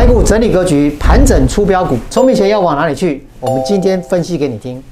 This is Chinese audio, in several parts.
台股整理格局，盘整出标股，聪明钱要往哪里去？我们今天分析给你听。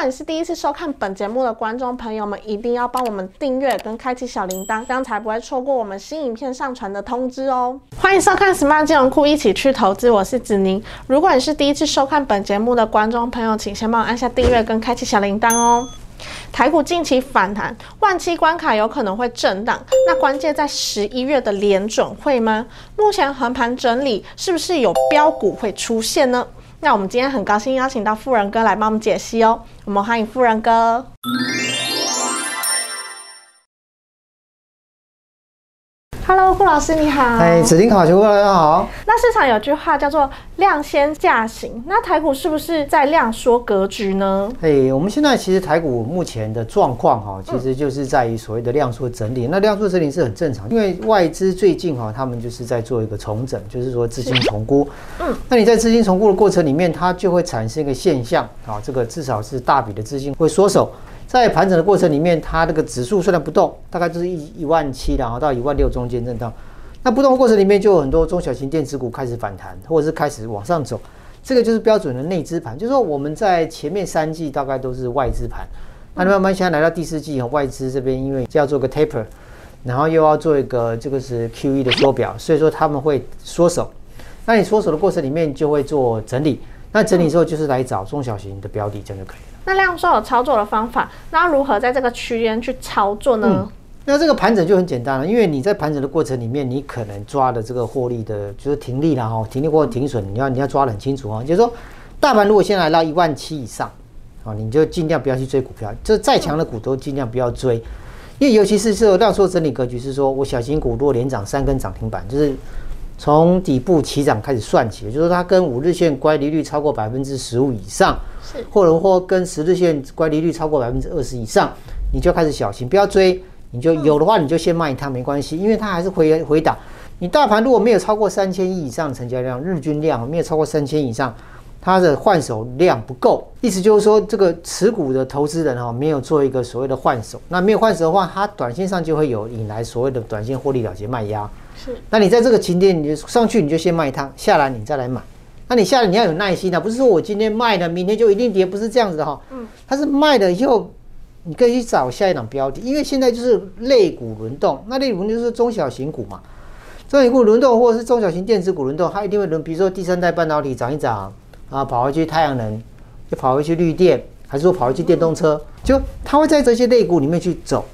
果你是第一次收看本节目的观众朋友们，一定要帮我们订阅跟开启小铃铛，这样才不会错过我们新影片上传的通知哦。欢迎收看 Smart 金融库，一起去投资，我是子宁。如果你是第一次收看本节目的观众朋友，请先帮我按下订阅跟开启小铃铛哦。台股近期反弹，万期关卡有可能会震荡，那关键在十一月的联准会吗？目前横盘整理，是不是有标股会出现呢？那我们今天很高兴邀请到富人哥来帮我们解析哦，我们欢迎富人哥。Hello，顾老师你好。哎，指定好，全国大家好。那市场有句话叫做“量先价行”，那台股是不是在量缩格局呢？哎，我们现在其实台股目前的状况哈，其实就是在于所谓的量缩整理。那量缩整理是很正常，因为外资最近哈，他们就是在做一个重整，就是说资金重估。嗯，那你在资金重估的过程里面，它就会产生一个现象啊，这个至少是大笔的资金会缩手。在盘整的过程里面，它这个指数虽然不动，大概就是一一万七，然后到一万六中间震荡。那不动的过程里面，就有很多中小型电子股开始反弹，或者是开始往上走。这个就是标准的内资盘，就是说我们在前面三季大概都是外资盘，那慢慢现在来到第四季，外资这边因为要做个 taper，然后又要做一个这个是 Q E 的缩表，所以说他们会缩手。那你缩手的过程里面就会做整理，那整理之后就是来找中小型的标的，这样就可以。那量缩有操作的方法，那如何在这个区间去操作呢？那这个盘整就很简单了，因为你在盘整的过程里面，你可能抓的这个获利的，就是停利了哈，停利或者停损，你要你要抓得很清楚啊。就是说，大盘如果先来到一万七以上，啊，你就尽量不要去追股票，这再强的股都尽量不要追，因为尤其是这量缩整理格局是说，我小型股如果连涨三根涨停板，就是从底部起涨开始算起，就是它跟五日线乖离率超过百分之十五以上。或者或跟十日线乖离率超过百分之二十以上，你就开始小心，不要追。你就有的话，你就先卖它没关系，因为它还是回回档。你大盘如果没有超过三千亿以上成交量，日均量没有超过三千以上，它的换手量不够。意思就是说，这个持股的投资人哈，没有做一个所谓的换手。那没有换手的话，它短线上就会有引来所谓的短线获利了结卖压。是。那你在这个晴天，你就上去你就先卖它，下来你再来买。那你下来你要有耐心的，不是说我今天卖了，明天就一定跌，不是这样子的哈。嗯，它是卖了以后，你可以去找下一档标的，因为现在就是类股轮动，那类股就是中小型股嘛，中小型股轮动或者是中小型电子股轮动，它一定会轮，比如说第三代半导体涨一涨啊，跑回去太阳能，就跑回去绿电，还是说跑回去电动车，就它会在这些类股里面去走。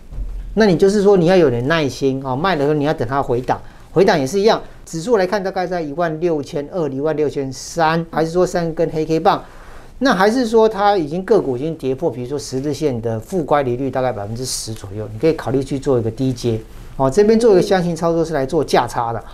那你就是说你要有点耐心啊，卖的时候你要等它回档，回档也是一样。指数来看，大概在一万六千二、一万六千三，还是说三根黑 K 棒？那还是说它已经个股已经跌破，比如说十日线的负乖离率大概百分之十左右，你可以考虑去做一个低阶。哦，这边做一个箱型操作是来做价差的，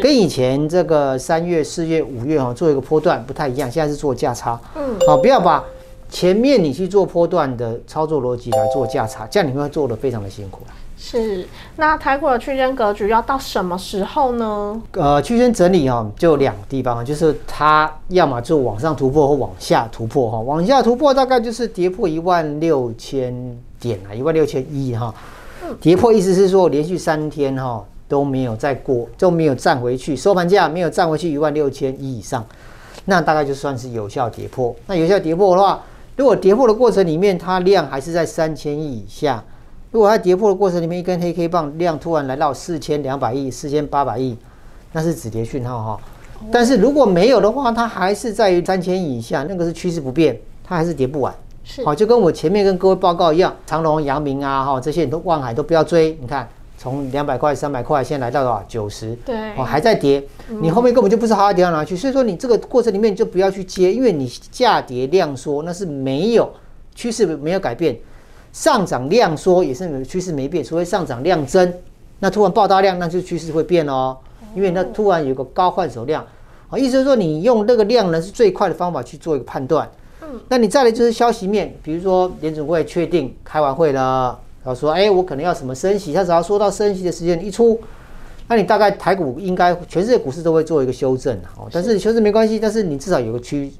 跟以前这个三月、四月、五月哈做一个波段不太一样，现在是做价差。嗯，好，不要把前面你去做波段的操作逻辑来做价差，这样你会做的非常的辛苦是，那台股的区间格局要到什么时候呢？呃，区间整理哈，就两个地方，就是它要么就往上突破或往下突破哈。往下突破大概就是跌破一万六千点啊，一万六千一哈。跌破意思是说连续三天哈都没有再过，都没有站回去，收盘价没有站回去一万六千一以上，那大概就算是有效跌破。那有效跌破的话，如果跌破的过程里面它量还是在三千亿以下。如果它跌破的过程里面，一根黑 K 棒量突然来到四千两百亿、四千八百亿，那是止跌讯号哈。但是如果没有的话，它还是在于三千亿以下，那个是趋势不变，它还是跌不完。是，好，就跟我前面跟各位报告一样，长隆、阳明啊，哈，这些你都望海都不要追。你看，从两百块、三百块，现在来到多少？九十。对。哦，还在跌，你后面根本就不知道它跌到哪去。所以说，你这个过程里面就不要去接，因为你价跌量缩，那是没有趋势没有改变。上涨量缩也是趋势没变，除非上涨量增，那突然爆大量，那就趋势会变哦。因为那突然有个高换手量，啊，意思是说你用那个量呢是最快的方法去做一个判断。嗯，那你再来就是消息面，比如说联准会确定开完会了，然后说，哎，我可能要什么升息，他只要说到升息的时间一出，那你大概台股应该全世界股市都会做一个修正哦。但是修正没关系，但是你至少有个区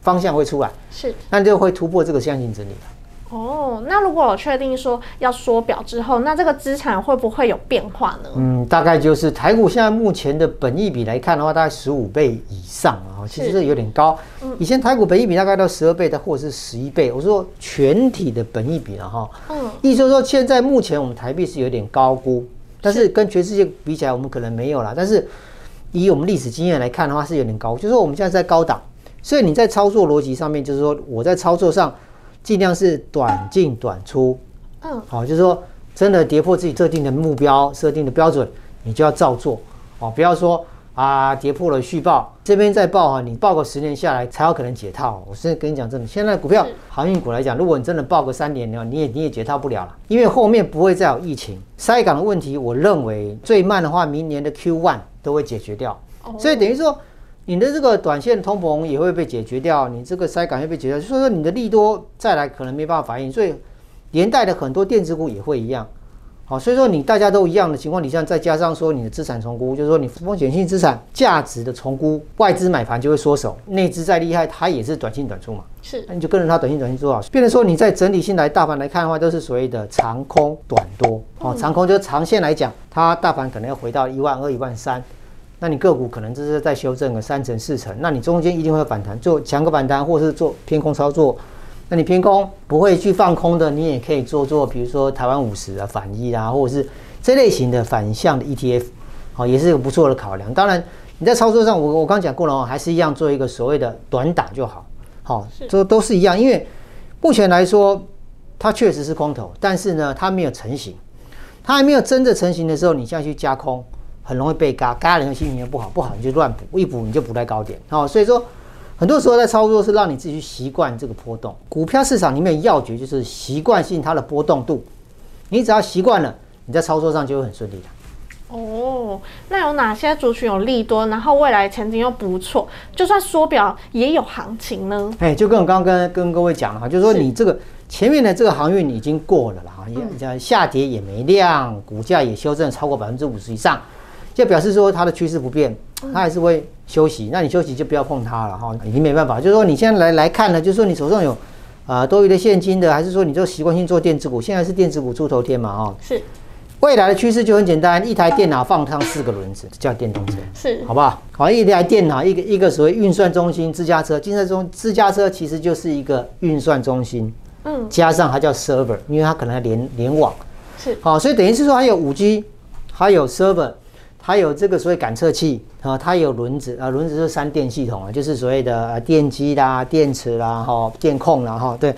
方向会出来，是那就会突破这个箱型整理了。哦。那如果我确定说要缩表之后，那这个资产会不会有变化呢？嗯，大概就是台股现在目前的本益比来看的话，大概十五倍以上啊，其实这有点高。以前台股本益比大概到十二倍的，或者是十一倍。我说全体的本益比了哈，嗯，意思说现在目前我们台币是有点高估，但是跟全世界比起来，我们可能没有啦。但是以我们历史经验来看的话，是有点高，就是说我们现在在高档，所以你在操作逻辑上面，就是说我在操作上尽量是短进短出，嗯，好，就是说真的跌破自己设定的目标、设定的标准，你就要照做。哦，不要说啊跌破了续报，这边再报啊，你报个十年下来才有可能解套。我是跟你讲真的，现在股票是。航运股来讲，如果你真的报个三年呢，你也你也解套不了了，因为后面不会再有疫情，塞港的问题，我认为最慢的话，明年的 Q one 都会解决掉，哦。所以等于说。你的这个短线通膨也会被解决掉，你这个塞港会被解决掉，所以说你的利多再来可能没办法反应，所以连带的很多电子股也会一样。好，所以说你大家都一样的情况底下，再加上说你的资产重估，就是说你风险性资产价值的重估，外资买盘就会缩手，内资再厉害，它也是短进短出嘛，是那你就跟着它短进短进做好。变成说你在整体性来大盘来看的话，都是所谓的长空短多。哦，长空就是长线来讲，它大盘可能要回到一万二、一万三。那你个股可能这是在修正个三成四成，那你中间一定会反弹，做强个反弹，或是做偏空操作。那你偏空不会去放空的，你也可以做做，比如说台湾五十啊、反一啊，或者是这类型的反向的 ETF，好，也是一个不错的考量。当然你在操作上，我我刚讲过了哦，还是一样做一个所谓的短打就好，好，这都是一样。因为目前来说，它确实是空头，但是呢，它没有成型，它还没有真的成型的时候，你现在去加空。很容易被嘎，嘎人的心情也不好，不好你就乱补，一补你就补在高点，好、所以说很多时候在操作是让你自己去习惯这个波动。股票市场里面要诀就是习惯性它的波动度，你只要习惯了，你在操作上就会很顺利的。哦，那有哪些族群有利多，然后未来前景又不错，就算缩表也有行情呢？哎，就跟我刚刚跟跟各位讲了哈，就是说你这个前面的这个航运已经过了啦哈，也下跌也没量，股价也修正超过百分之五十以上。就表示说它的趋势不变，它还是会休息。那你休息就不要碰它了哈，已经没办法。就是说你现在来来看呢，就是说你手上有啊多余的现金的，还是说你就习惯性做电子股？现在是电子股出头天嘛哈。是。未来的趋势就很简单，一台电脑放上四个轮子，叫电动车，是，好不好？好，一台电脑，一个一个所谓运算中心，自驾车，自驾中自驾车其实就是一个运算中心，嗯，加上它叫 server，因为它可能要连联网，是，好，所以等于是说还有五 G，还有 server。还有这个所谓感测器啊，它有轮子啊，轮子是三电系统啊，就是所谓的电机啦、电池啦、哈、电控啦、哈，对。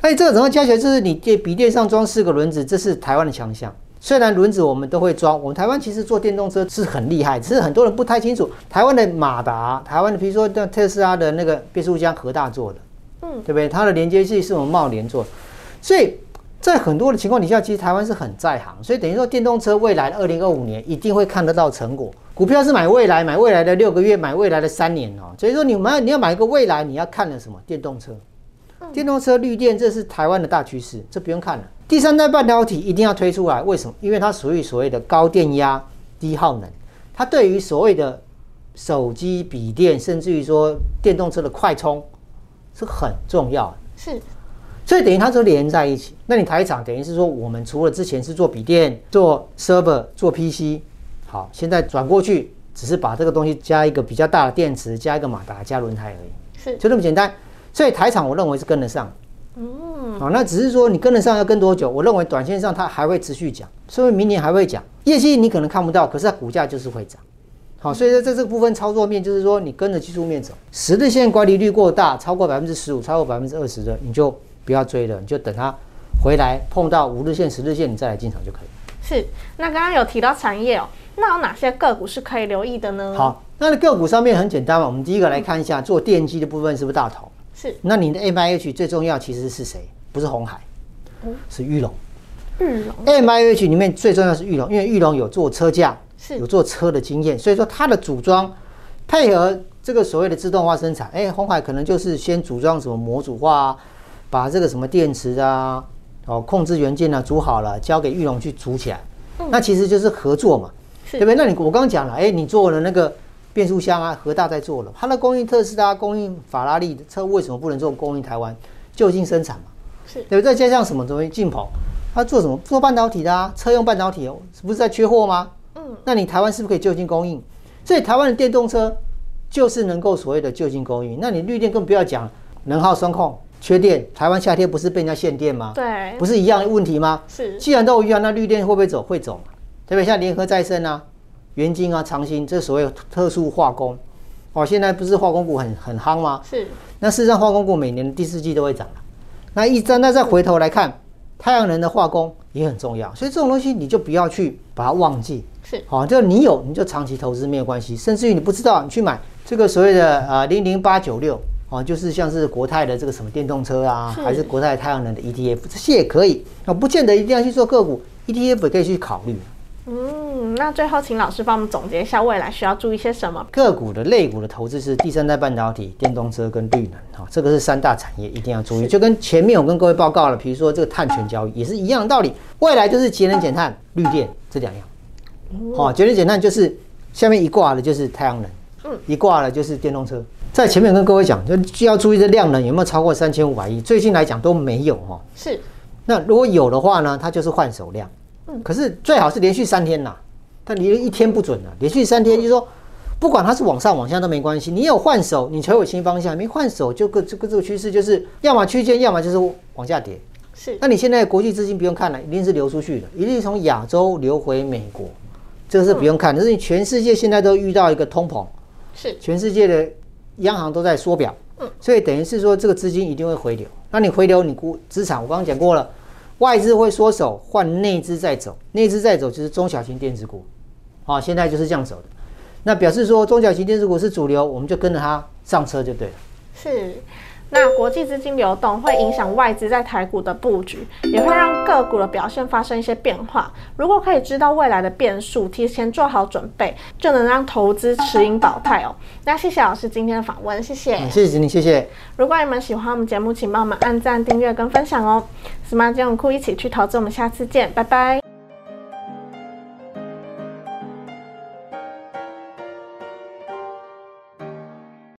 那这个整个加起来，就是你电笔电上装四个轮子，这是台湾的强项。虽然轮子我们都会装，我们台湾其实做电动车是很厉害，只是很多人不太清楚。台湾的马达，台湾的比如说像特斯拉的那个变速箱，和大做的，嗯，对不对？它的连接器是我们茂联做的，所以。在很多的情况底下，其实台湾是很在行，所以等于说电动车未来二零二五年一定会看得到成果。股票是买未来，买未来的六个月，买未来的三年哦。所以说你买你要买一个未来，你要看的什么？电动车，电动车绿电，这是台湾的大趋势，这不用看了。第三代半导体一定要推出来，为什么？因为它属于所谓的高电压、低耗能，它对于所谓的手机、笔电，甚至于说电动车的快充是很重要的。是。所以等于它都连在一起。那你台厂等于是说，我们除了之前是做笔电、做 server、做 PC，好，现在转过去，只是把这个东西加一个比较大的电池，加一个马达，加轮胎而已，是就这么简单。所以台厂我认为是跟得上，嗯，好，那只是说你跟得上要跟多久？我认为短线上它还会持续讲，所以明年还会讲业绩，你可能看不到，可是它股价就是会涨。好，所以说在这个部分操作面，就是说你跟着技术面走，十日线乖离率过大，超过百分之十五，超过百分之二十的，你就。不要追了，你就等它回来碰到五日线、十日线，你再来进场就可以。是，那刚刚有提到产业哦，那有哪些个股是可以留意的呢？好，那个股上面很简单嘛，我们第一个来看一下做电机的部分是不是大头？是。那你的 M I H 最重要其实是谁？不是红海，是玉龙。玉龙。M I H 里面最重要是玉龙，因为玉龙有做车架，是有做车的经验，所以说它的组装配合这个所谓的自动化生产，哎，红海可能就是先组装什么模组化啊。把这个什么电池啊，哦，控制元件啊组好了，交给玉龙去组起来，那其实就是合作嘛，对不对？那你我刚刚讲了，哎，你做了那个变速箱啊，和大在做了，它的供应特斯拉、供应法拉利的车，为什么不能做供应台湾？就近生产嘛，是对不对？再加上什么东西进口，它做什么？做半导体的啊，车用半导体哦，不是在缺货吗？嗯，那你台湾是不是可以就近供应？所以台湾的电动车就是能够所谓的就近供应。那你绿电更不要讲，能耗双控缺电，台湾夏天不是被人家限电吗？对，不是一样的问题吗？是既然都一样，那绿电会不会走？会走嘛？特别像联合再生啊、元晶啊、长兴，这所谓特殊化工，哦，现在不是化工股很很夯吗？是那事实上，化工股每年的第四季都会涨了。那一张，那再回头来看，太阳能的化工也很重要，所以这种东西你就不要去把它忘记。是好、就你有你就长期投资没有关系，甚至于你不知道，你去买这个所谓的呃零零八九六哦，就是像是国泰的这个什么电动车啊，是还是国泰太阳能的 ETF，这些也可以啊，不见得一定要去做个股，ETF 也可以去考虑。嗯，那最后请老师帮我们总结一下未来需要注意些什么？个股的类股的投资是第三代半导体、电动车跟绿能，哈、这个是三大产业一定要注意。就跟前面我跟各位报告了，比如说这个碳权交易也是一样的道理，未来就是节能减碳、绿电这两样。好、节能减碳就是下面一挂的就是太阳能，嗯一挂的就是电动车。在前面跟各位讲，就就要注意这量能有没有超过三千五百亿，最近来讲都没有哦。是那如果有的话呢，它就是换手量。嗯可是最好是连续三天呐，但你一天不准啊，连续三天就是说，不管它是往上往下都没关系，你有换手，你才有新方向；没换手，就个这个这个趋势就是要么区间，要么就是往下跌。是那你现在国际资金不用看了，一定是流出去的，一定是从亚洲流回美国，这个是不用看。但是你全世界现在都遇到一个通膨，是全世界的央行都在缩表，所以等于是说这个资金一定会回流。那你回流，你估资产，我刚刚讲过了，外资会缩手，换内资再走，内资再走就是中小型电子股，啊，现在就是这样走的。那表示说中小型电子股是主流，我们就跟着它上车就对了。是。那国际资金流动会影响外资在台股的布局，也会让个股的表现发生一些变化。如果可以知道未来的变数，提前做好准备，就能让投资持盈保泰哦。那谢谢老师今天的访问，谢谢。嗯谢谢你，谢谢。如果你们喜欢我们节目，请帮我们按赞、订阅跟分享哦。Smart 金融库一起去投资，我们下次见，拜拜。